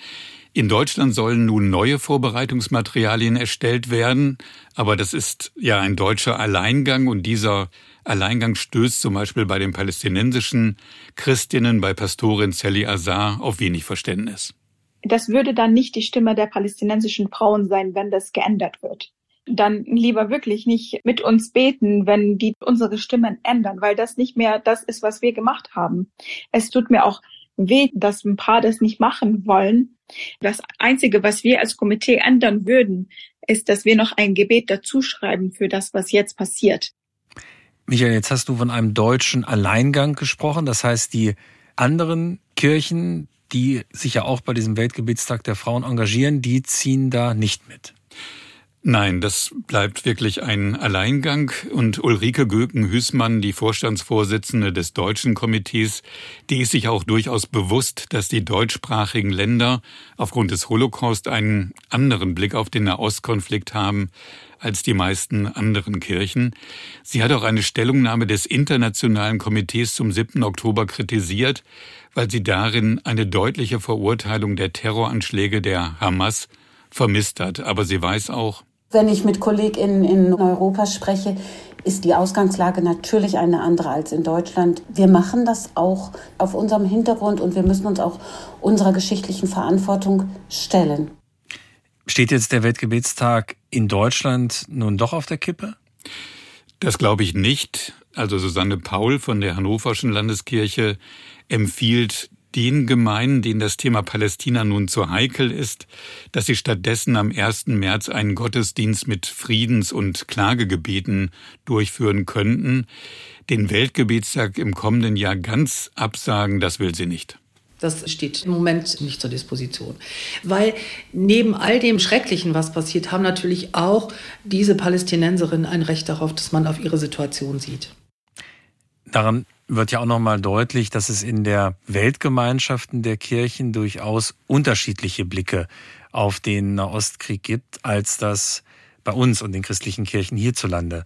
In Deutschland sollen nun neue Vorbereitungsmaterialien erstellt werden, aber das ist ja ein deutscher Alleingang und dieser Alleingang stößt zum Beispiel bei den palästinensischen Christinnen, bei Pastorin Sally Azar auf wenig Verständnis. Das würde dann nicht die Stimme der palästinensischen Frauen sein, wenn das geändert wird. Dann lieber wirklich nicht mit uns beten, wenn die unsere Stimmen ändern, weil das nicht mehr das ist, was wir gemacht haben. Es tut mir auch weh, dass ein paar das nicht machen wollen. Das Einzige, was wir als Komitee ändern würden, ist, dass wir noch ein Gebet dazuschreiben für das, was jetzt passiert. Michael, jetzt hast du von einem deutschen Alleingang gesprochen. Das heißt, die anderen Kirchen, die sich ja auch bei diesem Weltgebetstag der Frauen engagieren, die ziehen da nicht mit. Nein, das bleibt wirklich ein Alleingang. Und Ulrike Göken-Hüßmann, die Vorstandsvorsitzende des deutschen Komitees, die ist sich auch durchaus bewusst, dass die deutschsprachigen Länder aufgrund des Holocaust einen anderen Blick auf den Nahostkonflikt haben als die meisten anderen Kirchen. Sie hat auch eine Stellungnahme des Internationalen Komitees zum 7. Oktober kritisiert, weil sie darin eine deutliche Verurteilung der Terroranschläge der Hamas vermisst hat. Aber sie weiß auch, wenn ich mit KollegInnen in Europa spreche, ist die Ausgangslage natürlich eine andere als in Deutschland. Wir machen das auch auf unserem Hintergrund und wir müssen uns auch unserer geschichtlichen Verantwortung stellen. Steht jetzt der Weltgebetstag in Deutschland nun doch auf der Kippe? Das glaube ich nicht. Also Susanne Paul von der Hannoverschen Landeskirche empfiehlt den Gemeinden, denen das Thema Palästina nun zu heikel ist, dass sie stattdessen am 1. März einen Gottesdienst mit Friedens- und Klagegebeten durchführen könnten. Den Weltgebetstag im kommenden Jahr ganz absagen, das will sie nicht. Das steht im Moment nicht zur Disposition. Weil neben all dem Schrecklichen, was passiert, haben natürlich auch diese Palästinenserinnen ein Recht darauf, dass man auf ihre Situation sieht. Daran wird ja auch nochmal deutlich, dass es in der Weltgemeinschaften der Kirchen durchaus unterschiedliche Blicke auf den Nahostkrieg gibt, als das bei uns und den christlichen Kirchen hierzulande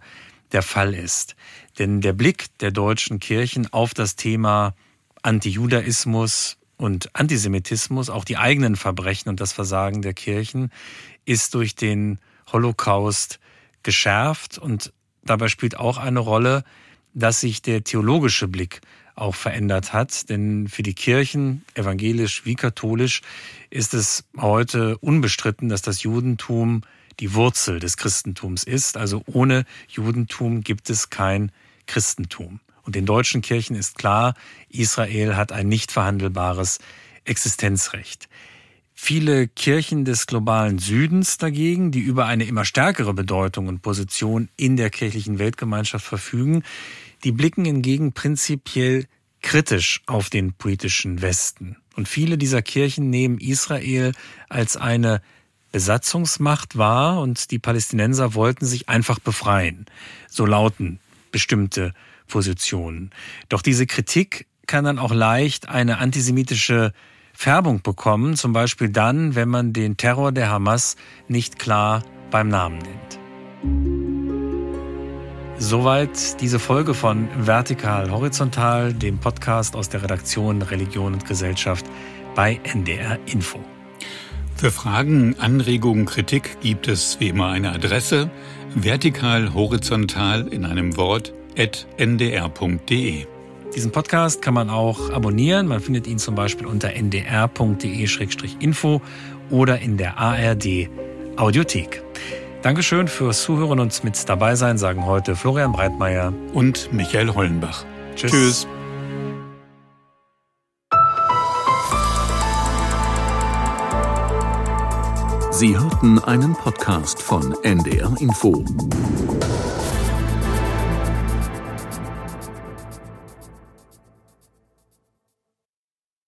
der Fall ist. Denn der Blick der deutschen Kirchen auf das Thema Antijudaismus und Antisemitismus, auch die eigenen Verbrechen und das Versagen der Kirchen, ist durch den Holocaust geschärft und dabei spielt auch eine Rolle, dass sich der theologische Blick auch verändert hat. Denn für die Kirchen, evangelisch wie katholisch, ist es heute unbestritten, dass das Judentum die Wurzel des Christentums ist. Also ohne Judentum gibt es kein Christentum. Und den deutschen Kirchen ist klar, Israel hat ein nicht verhandelbares Existenzrecht. Viele Kirchen des globalen Südens dagegen, die über eine immer stärkere Bedeutung und Position in der kirchlichen Weltgemeinschaft verfügen, die blicken hingegen prinzipiell kritisch auf den politischen Westen. Und viele dieser Kirchen nehmen Israel als eine Besatzungsmacht wahr und die Palästinenser wollten sich einfach befreien. So lauten bestimmte Positionen. Doch diese Kritik kann dann auch leicht eine antisemitische Färbung bekommen, zum Beispiel dann, wenn man den Terror der Hamas nicht klar beim Namen nennt. Soweit diese Folge von Vertikal Horizontal, dem Podcast aus der Redaktion Religion und Gesellschaft bei NDR Info. Für Fragen, Anregungen, Kritik gibt es wie immer eine Adresse vertikal horizontal in einem Wort at ndr.de. Diesen Podcast kann man auch abonnieren. Man findet ihn zum Beispiel unter ndr.de-info oder in der ARD Audiothek. Dankeschön fürs Zuhören und mit dabei sein, sagen heute Florian Breitmeier und Michael Hollenbach. Tschüss. Tschüss. Sie hörten einen Podcast von NDR Info.